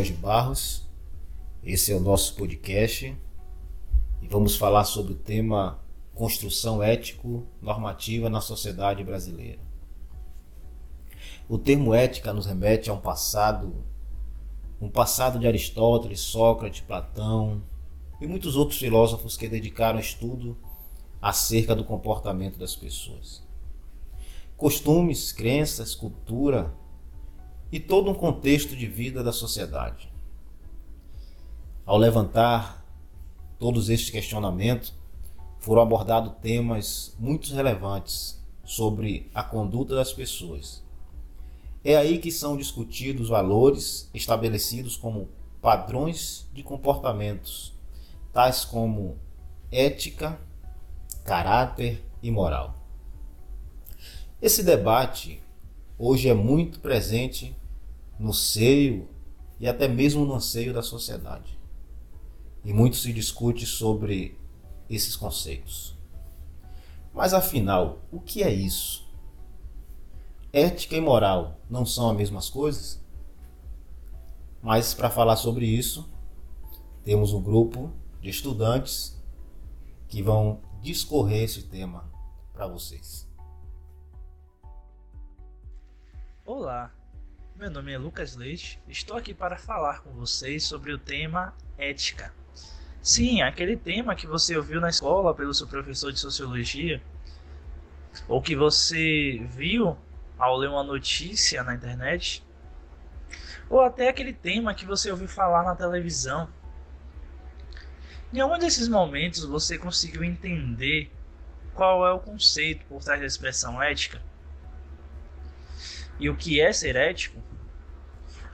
Jorge Barros. Esse é o nosso podcast e vamos falar sobre o tema construção ético-normativa na sociedade brasileira. O termo ética nos remete a um passado, um passado de Aristóteles, Sócrates, Platão e muitos outros filósofos que dedicaram estudo acerca do comportamento das pessoas. Costumes, crenças, cultura e todo um contexto de vida da sociedade. Ao levantar todos estes questionamentos, foram abordados temas muito relevantes sobre a conduta das pessoas. É aí que são discutidos valores estabelecidos como padrões de comportamentos, tais como ética, caráter e moral. Esse debate hoje é muito presente no seio e até mesmo no anseio da sociedade. E muito se discute sobre esses conceitos. Mas afinal, o que é isso? Ética e moral não são as mesmas coisas? Mas para falar sobre isso, temos um grupo de estudantes que vão discorrer esse tema para vocês. Olá, meu nome é Lucas Leite, estou aqui para falar com vocês sobre o tema ética. Sim, aquele tema que você ouviu na escola pelo seu professor de sociologia, ou que você viu ao ler uma notícia na internet, ou até aquele tema que você ouviu falar na televisão. Em algum desses momentos você conseguiu entender qual é o conceito por trás da expressão ética? E o que é ser ético?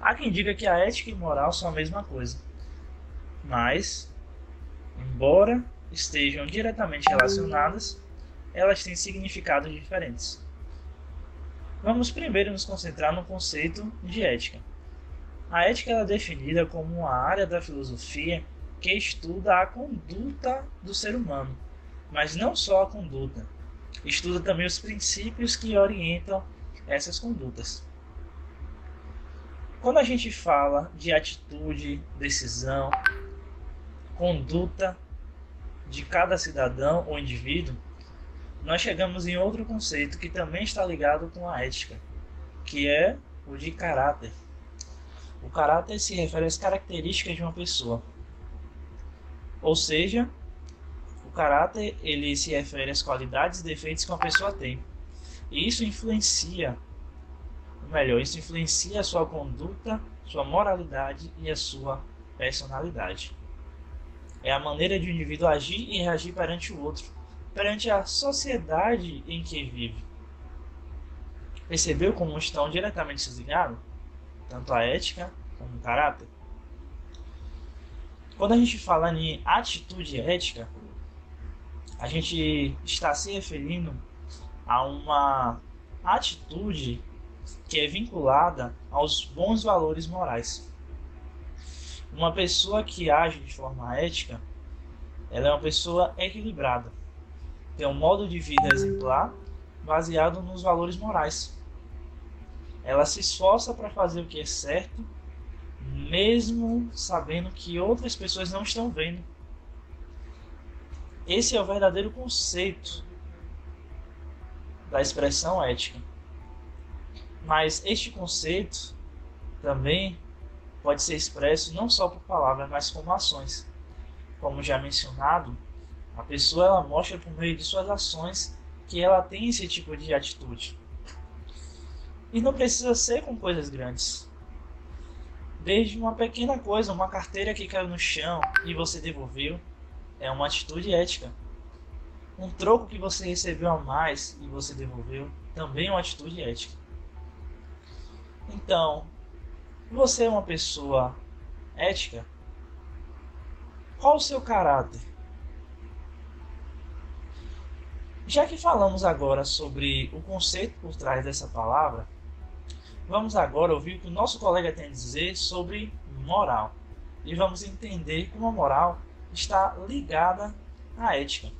Há quem diga que a ética e moral são a mesma coisa. Mas, embora estejam diretamente relacionadas, elas têm significados diferentes. Vamos primeiro nos concentrar no conceito de ética. A ética é definida como uma área da filosofia que estuda a conduta do ser humano, mas não só a conduta. Estuda também os princípios que orientam essas condutas. Quando a gente fala de atitude, decisão, conduta de cada cidadão ou indivíduo, nós chegamos em outro conceito que também está ligado com a ética, que é o de caráter. O caráter se refere às características de uma pessoa. Ou seja, o caráter ele se refere às qualidades e defeitos que uma pessoa tem. E isso influencia melhor, isso influencia a sua conduta, sua moralidade e a sua personalidade. É a maneira de um indivíduo agir e reagir perante o outro, perante a sociedade em que vive. Percebeu como estão diretamente ligados? Tanto a ética como o caráter? Quando a gente fala em atitude ética, a gente está se referindo a uma atitude que é vinculada aos bons valores morais. Uma pessoa que age de forma ética, ela é uma pessoa equilibrada, tem um modo de vida exemplar baseado nos valores morais. Ela se esforça para fazer o que é certo, mesmo sabendo que outras pessoas não estão vendo. Esse é o verdadeiro conceito da expressão ética. Mas este conceito também pode ser expresso não só por palavras, mas como ações. Como já mencionado, a pessoa ela mostra por meio de suas ações que ela tem esse tipo de atitude. E não precisa ser com coisas grandes. Desde uma pequena coisa, uma carteira que caiu no chão e você devolveu, é uma atitude ética. Um troco que você recebeu a mais e você devolveu, também é uma atitude ética. Então, você é uma pessoa ética? Qual o seu caráter? Já que falamos agora sobre o conceito por trás dessa palavra, vamos agora ouvir o que o nosso colega tem a dizer sobre moral. E vamos entender como a moral está ligada à ética.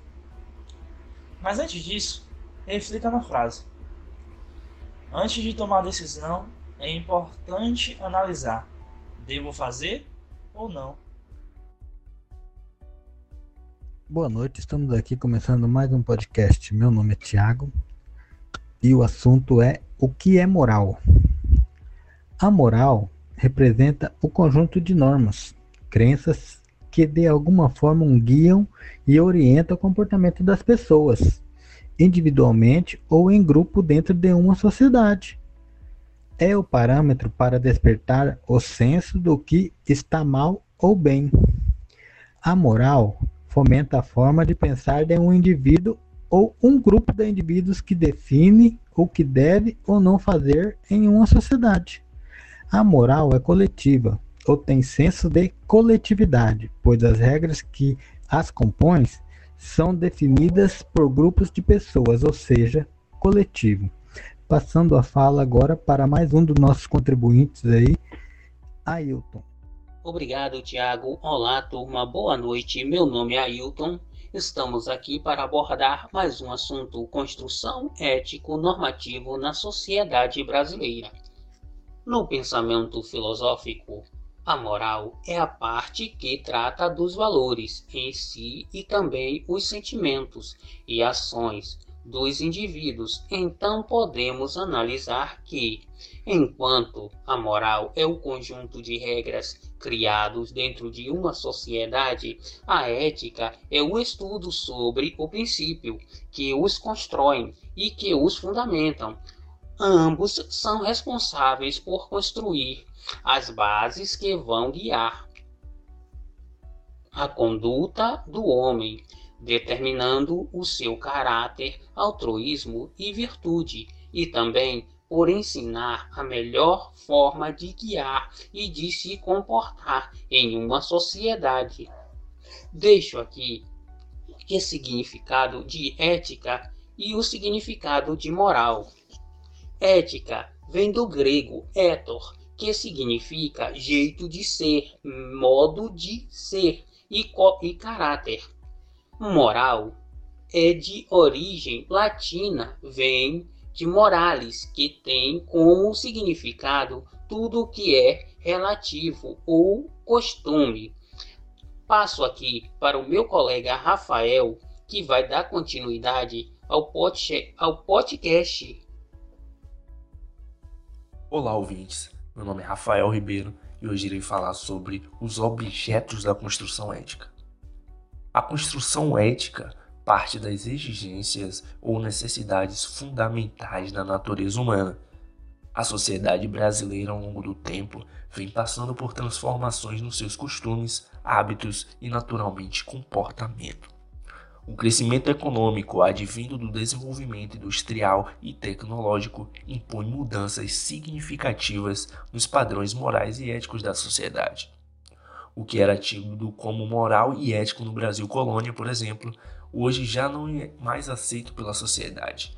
Mas antes disso, reflita na frase. Antes de tomar decisão, é importante analisar Devo fazer ou não? Boa noite, estamos aqui começando mais um podcast. Meu nome é Tiago e o assunto é o que é moral. A moral representa o conjunto de normas, crenças que de alguma forma guiam e orientam o comportamento das pessoas, individualmente ou em grupo dentro de uma sociedade. É o parâmetro para despertar o senso do que está mal ou bem. A moral fomenta a forma de pensar de um indivíduo ou um grupo de indivíduos que define o que deve ou não fazer em uma sociedade. A moral é coletiva, ou tem senso de coletividade, pois as regras que as compõem são definidas por grupos de pessoas, ou seja, coletivo. Passando a fala agora para mais um dos nossos contribuintes aí, Ailton. Obrigado, Tiago. Olá, turma. Boa noite. Meu nome é Ailton. Estamos aqui para abordar mais um assunto: construção ético-normativo na sociedade brasileira. No pensamento filosófico, a moral é a parte que trata dos valores em si e também os sentimentos e ações dos indivíduos. Então podemos analisar que, enquanto a moral é o conjunto de regras criados dentro de uma sociedade, a ética é o estudo sobre o princípio que os constroem e que os fundamentam. Ambos são responsáveis por construir as bases que vão guiar a conduta do homem determinando o seu caráter, altruísmo e virtude, e também por ensinar a melhor forma de guiar e de se comportar em uma sociedade. Deixo aqui o significado de ética e o significado de moral. Ética vem do grego étor, que significa jeito de ser, modo de ser e, e caráter. Moral é de origem latina, vem de morales, que tem como significado tudo o que é relativo ou costume. Passo aqui para o meu colega Rafael, que vai dar continuidade ao, ao podcast. Olá, ouvintes. Meu nome é Rafael Ribeiro e hoje irei falar sobre os objetos da construção ética. A construção ética parte das exigências ou necessidades fundamentais da natureza humana. A sociedade brasileira, ao longo do tempo, vem passando por transformações nos seus costumes, hábitos e, naturalmente, comportamento. O crescimento econômico advindo do desenvolvimento industrial e tecnológico impõe mudanças significativas nos padrões morais e éticos da sociedade o que era tido como moral e ético no Brasil colônia, por exemplo, hoje já não é mais aceito pela sociedade.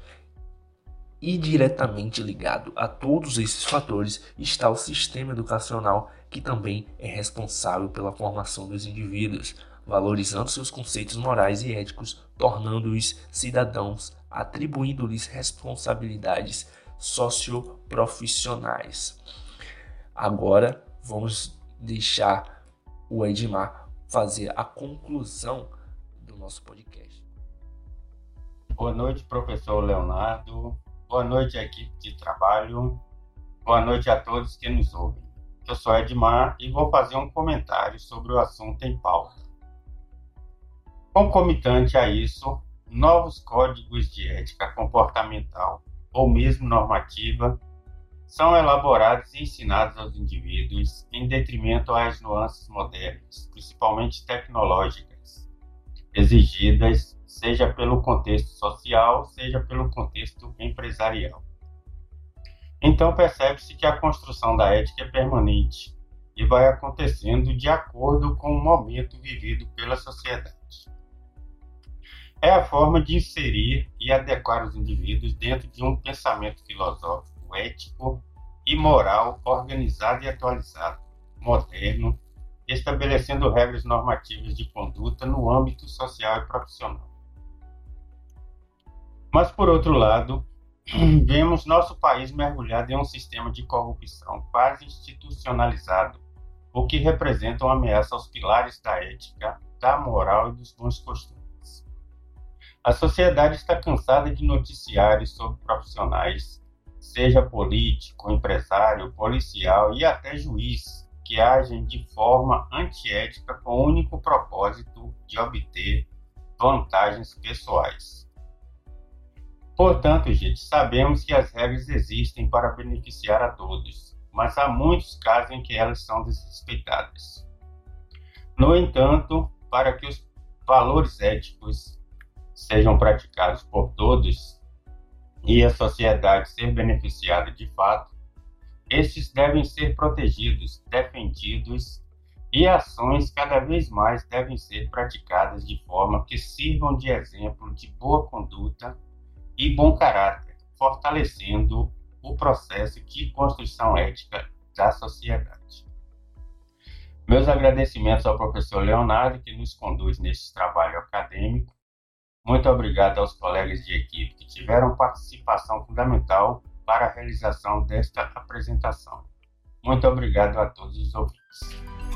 E diretamente ligado a todos esses fatores está o sistema educacional, que também é responsável pela formação dos indivíduos, valorizando seus conceitos morais e éticos, tornando-os cidadãos, atribuindo-lhes responsabilidades socioprofissionais. Agora vamos deixar o Edmar fazer a conclusão do nosso podcast. Boa noite, professor Leonardo. Boa noite, equipe de trabalho. Boa noite a todos que nos ouvem. Eu sou Edmar e vou fazer um comentário sobre o assunto em pauta. Concomitante a isso, novos códigos de ética comportamental ou mesmo normativa são elaborados e ensinados aos indivíduos em detrimento às nuances modernas, principalmente tecnológicas, exigidas seja pelo contexto social, seja pelo contexto empresarial. Então percebe-se que a construção da ética é permanente e vai acontecendo de acordo com o momento vivido pela sociedade. É a forma de inserir e adequar os indivíduos dentro de um pensamento filosófico ético e moral organizado e atualizado, moderno, estabelecendo regras normativas de conduta no âmbito social e profissional. Mas, por outro lado, vemos nosso país mergulhado em um sistema de corrupção quase institucionalizado, o que representa uma ameaça aos pilares da ética, da moral e dos bons costumes. A sociedade está cansada de noticiários sobre profissionais, seja político, empresário, policial e até juiz, que agem de forma antiética com o único propósito de obter vantagens pessoais. Portanto, gente, sabemos que as regras existem para beneficiar a todos, mas há muitos casos em que elas são desrespeitadas. No entanto, para que os valores éticos sejam praticados por todos e a sociedade ser beneficiada de fato, estes devem ser protegidos, defendidos e ações cada vez mais devem ser praticadas de forma que sirvam de exemplo de boa conduta e bom caráter, fortalecendo o processo de construção ética da sociedade. Meus agradecimentos ao professor Leonardo, que nos conduz neste trabalho acadêmico. Muito obrigado aos colegas de equipe que tiveram participação fundamental para a realização desta apresentação. Muito obrigado a todos os ouvintes.